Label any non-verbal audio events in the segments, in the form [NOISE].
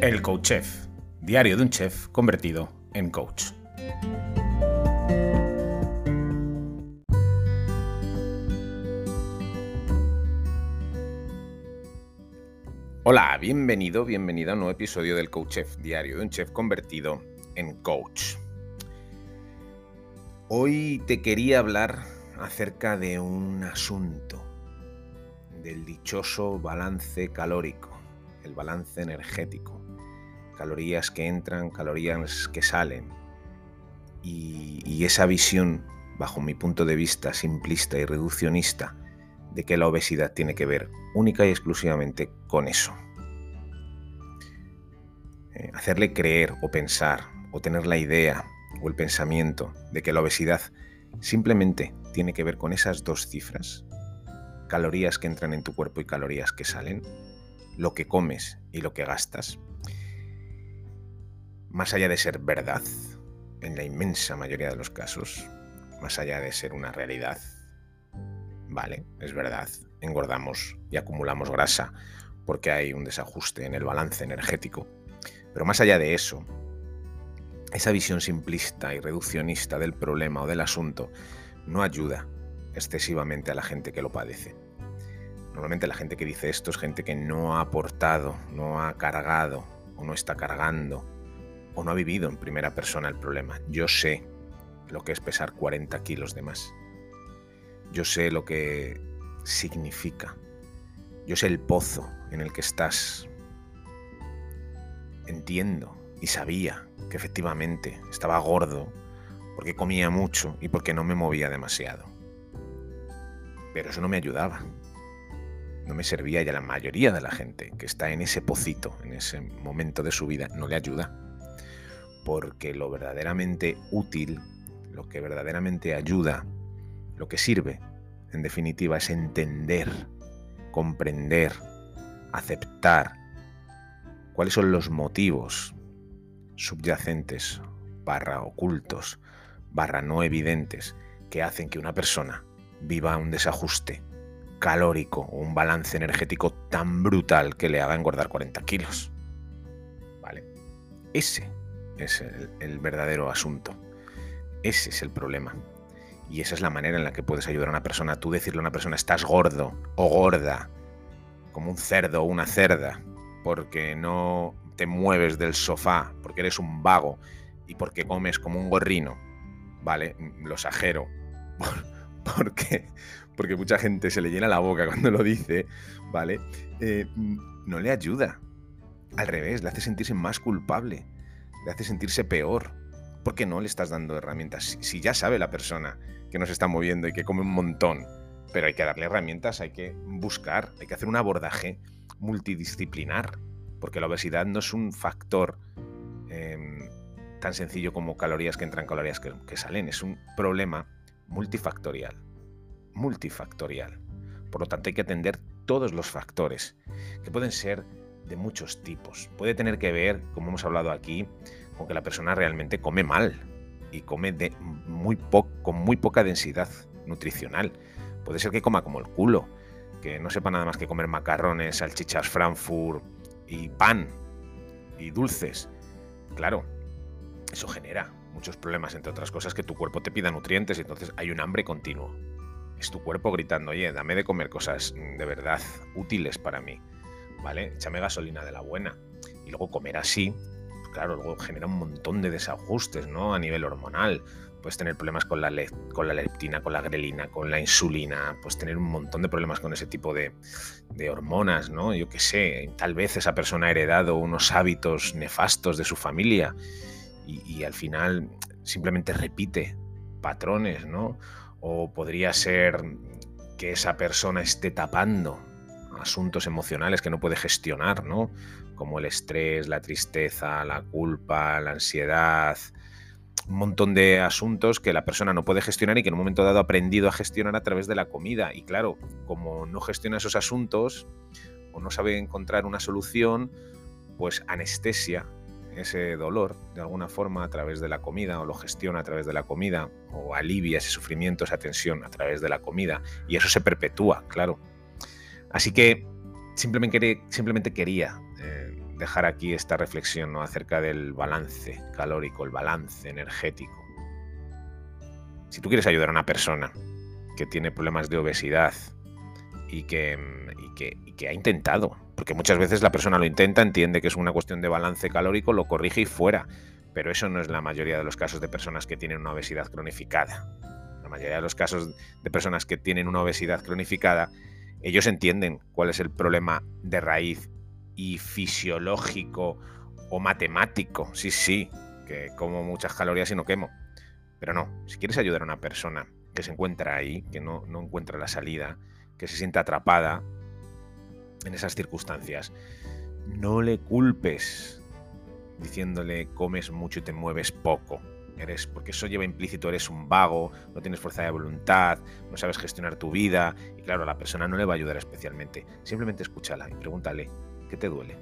El Coach Chef, diario de un chef convertido en coach. Hola, bienvenido, bienvenida a un nuevo episodio del Coach Chef, diario de un chef convertido en coach. Hoy te quería hablar acerca de un asunto, del dichoso balance calórico, el balance energético, calorías que entran, calorías que salen, y, esa visión, bajo mi punto de vista simplista y reduccionista, de que la obesidad tiene que ver única y exclusivamente con eso. Eh, hacerle creer o pensar o tener la idea o el pensamiento de que la obesidad simplemente tiene que ver con esas dos cifras, calorías que entran en tu cuerpo y calorías que salen, lo que comes y lo que gastas, más allá de ser verdad, en la inmensa mayoría de los casos, más allá de ser una realidad, vale, es verdad, engordamos y acumulamos grasa porque hay un desajuste en el balance energético. Pero más allá de eso, esa visión simplista y reduccionista del problema o del asunto no ayuda excesivamente a la gente que lo padece. Normalmente la gente que dice esto es gente que no ha aportado, no ha cargado o no está cargando o no ha vivido en primera persona el problema. Yo sé lo que es pesar 40 kilos de más. Yo sé lo que significa. Yo sé el pozo en el que estás. Entiendo y sabía que efectivamente estaba gordo porque comía mucho y porque no me movía demasiado. Pero eso no me ayudaba. No me servía y a la mayoría de la gente que está en ese pocito, en ese momento de su vida, no le ayuda. Porque lo verdaderamente útil, lo que verdaderamente ayuda, lo que sirve, en definitiva, es entender, comprender, aceptar cuáles son los motivos subyacentes, barra ocultos, barra no evidentes, que hacen que una persona viva un desajuste calórico o un balance energético tan brutal que le haga engordar 40 kilos. ¿Vale? Ese es el, verdadero asunto. Ese es el problema. Y esa es la manera en la que puedes ayudar a una persona. Tú decirle a una persona, estás gordo o gorda, como un cerdo o una cerda, porque no te mueves del sofá, porque eres un vago y porque comes como un gorrino. Vale, lo exagero. [LAUGHS] porque, porque mucha gente se le llena la boca cuando lo dice, ¿vale? Eh, no le ayuda. Al revés, le hace sentirse más culpable, le hace sentirse peor, porque no le estás dando herramientas. Si ya sabe la persona que nos está moviendo y que come un montón, pero hay que darle herramientas, hay que buscar, hay que hacer un abordaje multidisciplinar, porque la obesidad no es un factor eh, tan sencillo como calorías que entran, calorías que salen, es un problema multifactorial, multifactorial. Por lo tanto, hay que atender todos los factores, que pueden ser de muchos tipos. Puede tener que ver, como hemos hablado aquí, con que la persona realmente come mal y come de muy con muy poca densidad nutricional. Puede ser que coma como el culo, que no sepa nada más que comer macarrones, salchichas Frankfurt y pan y dulces. Claro, eso genera muchos problemas, entre otras cosas, que tu cuerpo te pida nutrientes y entonces hay un hambre continuo. Es tu cuerpo gritando, oye, dame de comer cosas de verdad útiles para mí, ¿vale? Échame gasolina de la buena. Y luego comer así, pues claro, luego genera un montón de desajustes, ¿no? A nivel hormonal. Puedes tener problemas con la, con la leptina, con la grelina, con la insulina, puedes tener un montón de problemas con ese tipo de, de hormonas, ¿no? Yo qué sé, tal vez esa persona ha heredado unos hábitos nefastos de su familia y, y al final simplemente repite patrones, ¿no? O podría ser que esa persona esté tapando asuntos emocionales que no puede gestionar, ¿no? Como el estrés, la tristeza, la culpa, la ansiedad, un montón de asuntos que la persona no puede gestionar y que en un momento dado ha aprendido a gestionar a través de la comida. Y claro, como no gestiona esos asuntos o no sabe encontrar una solución, pues anestesia ese dolor de alguna forma a través de la comida o lo gestiona a través de la comida o alivia ese sufrimiento, esa tensión a través de la comida y eso se perpetúa, claro. Así que simplemente, quería eh, dejar aquí esta reflexión acerca del balance calórico, el balance energético. Si tú quieres ayudar a una persona que tiene problemas de obesidad y que, y que, ha intentado, porque muchas veces la persona lo intenta, entiende que es una cuestión de balance calórico, lo corrige y fuera, pero eso no es la mayoría de los casos de personas que tienen una obesidad cronificada. La mayoría de los casos de personas que tienen una obesidad cronificada, ellos entienden cuál es el problema de raíz y fisiológico o matemático. Sí, sí, que como muchas calorías y no quemo. Pero no, si quieres ayudar a una persona que se encuentra ahí, que no, no encuentra la salida, que se siente atrapada en esas circunstancias, no le culpes diciéndole comes mucho y te mueves poco. Eres, porque eso lleva implícito, eres un vago, no tienes fuerza de voluntad, no sabes gestionar tu vida. Y claro, a la persona no le va a ayudar especialmente. Simplemente escúchala y pregúntale, ¿qué te duele?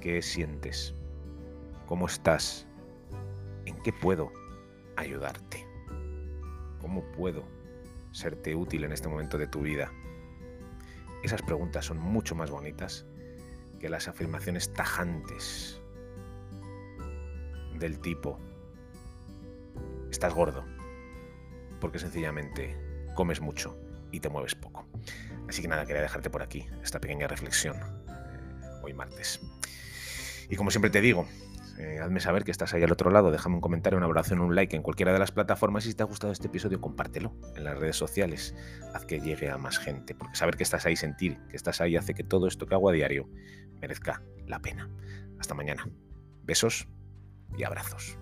¿Qué sientes? ¿Cómo estás? ¿En qué puedo ayudarte? ¿Cómo puedo serte útil en este momento de tu vida? Esas preguntas son mucho más bonitas que las afirmaciones tajantes del tipo, estás gordo, porque sencillamente comes mucho y te mueves poco. Así que nada, quería dejarte por aquí esta pequeña reflexión eh, hoy martes. Y como siempre te digo, eh, hazme saber que estás ahí al otro lado, déjame un comentario, una oración, un like en cualquiera de las plataformas y si te ha gustado este episodio, compártelo en las redes sociales, haz que llegue a más gente, porque saber que estás ahí, sentir que estás ahí, hace que todo esto que hago a diario merezca la pena. Hasta mañana. Besos y abrazos.